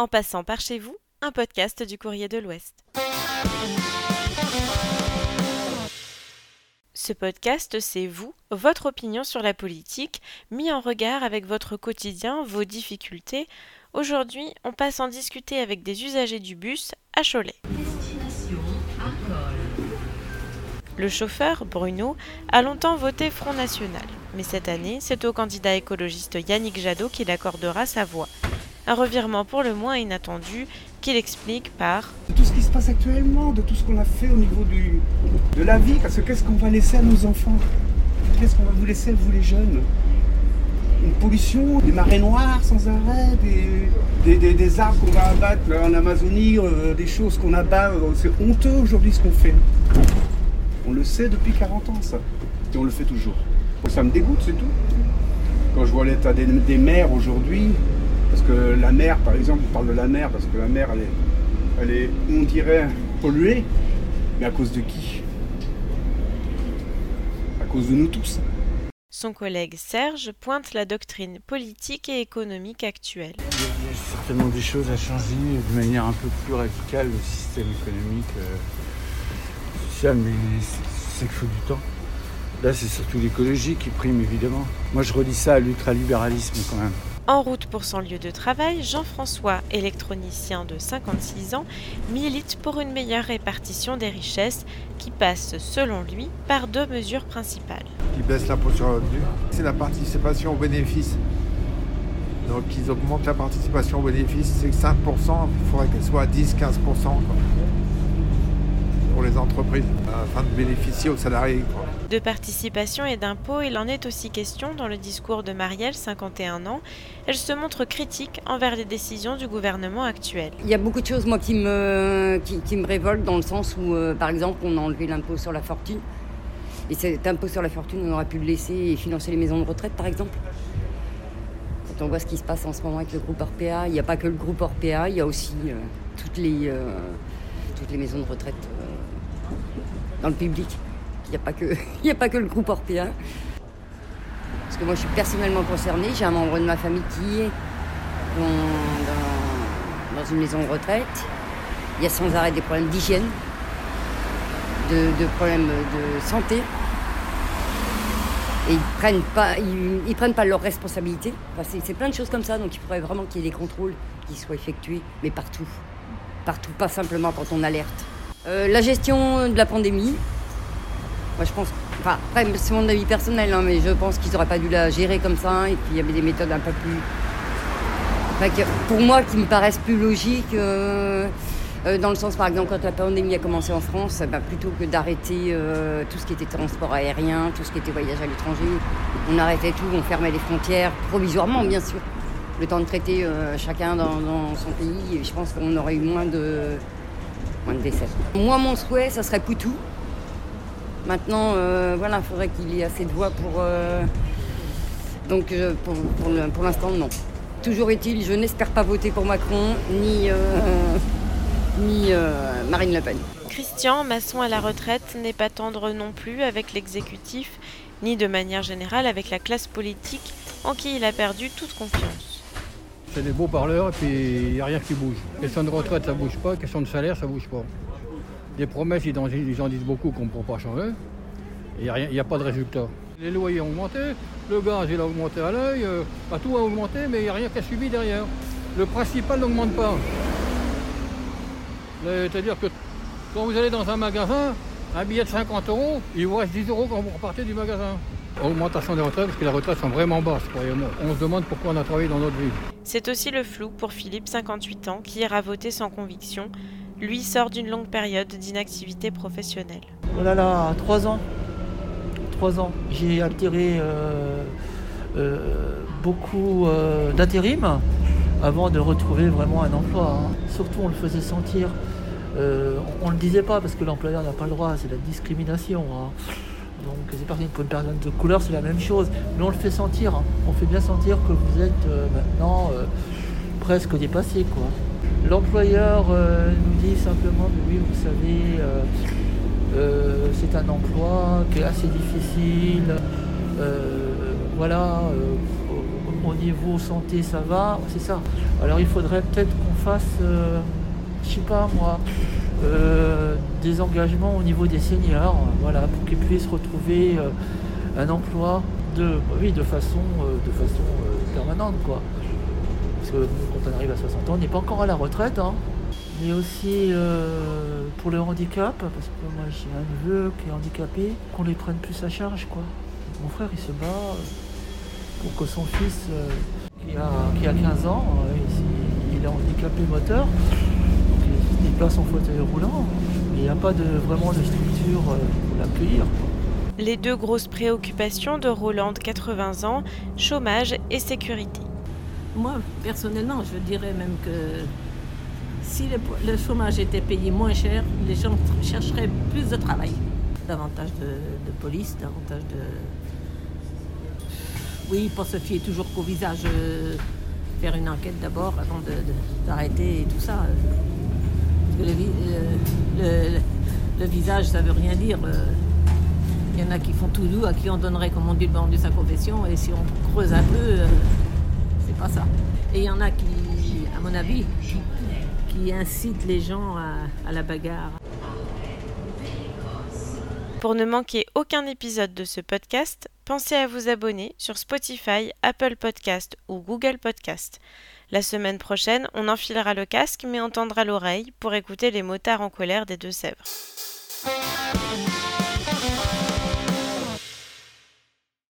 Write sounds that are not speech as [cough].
En passant par chez vous, un podcast du Courrier de l'Ouest. Ce podcast, c'est vous, votre opinion sur la politique, mis en regard avec votre quotidien, vos difficultés. Aujourd'hui, on passe en discuter avec des usagers du bus à Cholet. Le chauffeur, Bruno, a longtemps voté Front National. Mais cette année, c'est au candidat écologiste Yannick Jadot qu'il accordera sa voix. Un revirement pour le moins inattendu qu'il explique par tout ce qui se passe actuellement, de tout ce qu'on a fait au niveau de la vie, parce que qu'est-ce qu'on va laisser à nos enfants? Qu'est-ce qu'on va vous laisser, vous les jeunes? Une pollution, des marées noires sans arrêt, des, des, arbres qu'on va abattre en Amazonie, euh, des choses qu'on abat. Euh, c'est honteux aujourd'hui ce qu'on fait. On le sait depuis 40 ans ça, et on le fait toujours. Ça me dégoûte, c'est tout. Quand je vois l'état des, des mers aujourd'hui, parce que la mer, par exemple, on parle de la mer, parce que la mer, elle est, elle est on dirait, polluée. Mais à cause de qui? À cause de nous tous. Son collègue Serge pointe la doctrine politique et économique actuelle. Il y a certainement des choses à changer de manière un peu plus radicale le système économique, euh, social, mais c'est qu'il faut du temps. Là, c'est surtout l'écologie qui prime, évidemment. Moi, je relis ça à l'ultralibéralisme quand même. En route pour son lieu de travail, Jean-François, électronicien de 56 ans, milite pour une meilleure répartition des richesses qui passe, selon lui, par deux mesures principales. Qui baissent l'impôt sur le revenu, c'est la participation aux bénéfices. Donc ils augmentent la participation aux bénéfices, c'est 5%, il faudrait qu'elle soit à 10-15% afin de bénéficier aux salariés. De participation et d'impôts, il en est aussi question dans le discours de Marielle, 51 ans. Elle se montre critique envers les décisions du gouvernement actuel. Il y a beaucoup de choses, moi, qui me, qui, me révoltent dans le sens où, euh, par exemple, on a enlevé l'impôt sur la fortune. Et cet impôt sur la fortune, on aurait pu le laisser et financer les maisons de retraite, par exemple. Quand on voit ce qui se passe en ce moment avec le groupe Orpea, il n'y a pas que le groupe Orpea, il y a aussi euh, toutes, les, euh, toutes les maisons de retraite dans le public. Il n'y a, pas que, [laughs] a pas que le groupe Orpea. Parce que moi, je suis personnellement concernée. J'ai un membre de ma famille qui est dans, une maison de retraite. Il y a sans arrêt des problèmes d'hygiène, de, problèmes de santé. Et ils prennent pas, ils, prennent pas leurs responsabilités. c'est plein de choses comme ça. Donc il faudrait vraiment qu'il y ait des contrôles qui soient effectués, mais partout. Partout, pas simplement quand on alerte. Euh, la gestion de la pandémie, moi, je pense. Enfin, après, c'est mon avis personnel, hein, mais je pense qu'ils n'auraient pas dû la gérer comme ça. Et puis, il y avait des méthodes un peu plus. pour moi, qui me paraissent plus logiques. Euh, euh, dans le sens, par exemple, quand la pandémie a commencé en France, bah, plutôt que d'arrêter tout ce qui était transport aérien, tout ce qui était voyage à l'étranger, on arrêtait tout, on fermait les frontières, provisoirement, bien sûr. Le temps de traiter chacun dans, son pays, et je pense qu'on aurait eu moins de, moins de décès. Moi, mon souhait, ça serait Poutou. Maintenant, euh, voilà, il faudrait qu'il y ait assez de voix pour. Euh, donc, euh, pour, l'instant, non. Toujours est-il, je n'espère pas voter pour Macron ni, [laughs] ni Marine Le Pen. Christian, maçon à la retraite, n'est pas tendre non plus avec l'exécutif, ni de manière générale avec la classe politique en qui il a perdu toute confiance. C'est des beaux parleurs et puis il n'y a rien qui bouge. Question de retraite, ça bouge pas. Question de salaire, ça bouge pas. Des promesses, ils en, disent beaucoup qu'on ne pourra pas changer. Il n'y a, pas de résultat. Les loyers ont augmenté, le gaz il a augmenté à l'œil, euh, tout a augmenté, mais il n'y a rien qui a subi derrière. Le principal n'augmente pas. C'est-à-dire que quand vous allez dans un magasin, un billet de 50 euros, il vous reste 10 euros quand vous repartez du magasin. Augmentation des retraites, parce que les retraites sont vraiment basses, croyez-moi. On se demande pourquoi on a travaillé dans notre vie. C'est aussi le flou pour Philippe, 58 ans, qui ira voter sans conviction lui sort d'une longue période d'inactivité professionnelle. Oh là là, trois ans. Trois ans. J'ai altéré euh, euh, beaucoup euh, avant de retrouver vraiment un emploi. Hein. Surtout, on le faisait sentir. on ne le disait pas parce que l'employeur n'a pas le droit, c'est la discrimination. Hein. Donc c'est parti pour une personne de couleur, c'est la même chose. Mais on le fait sentir. Hein. On fait bien sentir que vous êtes maintenant presque dépassé. Quoi. L'employeur euh, nous dit simplement, mais oui, vous savez, euh, euh, c'est un emploi qui est assez difficile. voilà, Au niveau santé, ça va, c'est ça. Alors il faudrait peut-être qu'on fasse, euh, je sais pas moi, euh, des engagements au niveau des seniors, voilà, pour qu'ils puissent retrouver euh, un emploi de, oui, de façon, de façon permanente, quoi. Parce que quand on arrive à 60 ans, on n'est pas encore à la retraite, hein. mais aussi pour le handicap, parce que moi j'ai un neveu qui est handicapé, qu'on les prenne plus à charge, quoi. Mon frère, il se bat pour que son fils, euh, qui, a, 15 ans, euh, il, est handicapé moteur, déplace en fauteuil roulant, mais il n'y a pas de, vraiment de structure euh, pour l'accueillir. Les deux grosses préoccupations de Roland, 80 ans, chômage et sécurité. Moi, personnellement, je dirais même que si le, chômage était payé moins cher, les gens chercheraient plus de travail. Davantage de police, davantage de, oui, pour se fier toujours qu'au visage, euh, faire une enquête d'abord avant d'arrêter et tout ça. Le, visage, ça veut rien dire. Euh. Il y en a qui font tout doux, à qui on donnerait, comme on dit, le de sa profession, et si on creuse un peu, euh, c'est pas ça. Et il y en a qui, à mon avis, qui, incitent les gens à la bagarre. Pour ne manquer aucun épisode de ce podcast, pensez à vous abonner sur Spotify, Apple Podcast ou Google Podcast. La semaine prochaine, on enfilera le casque mais entendra l'oreille pour écouter les motards en colère des Deux-Sèvres.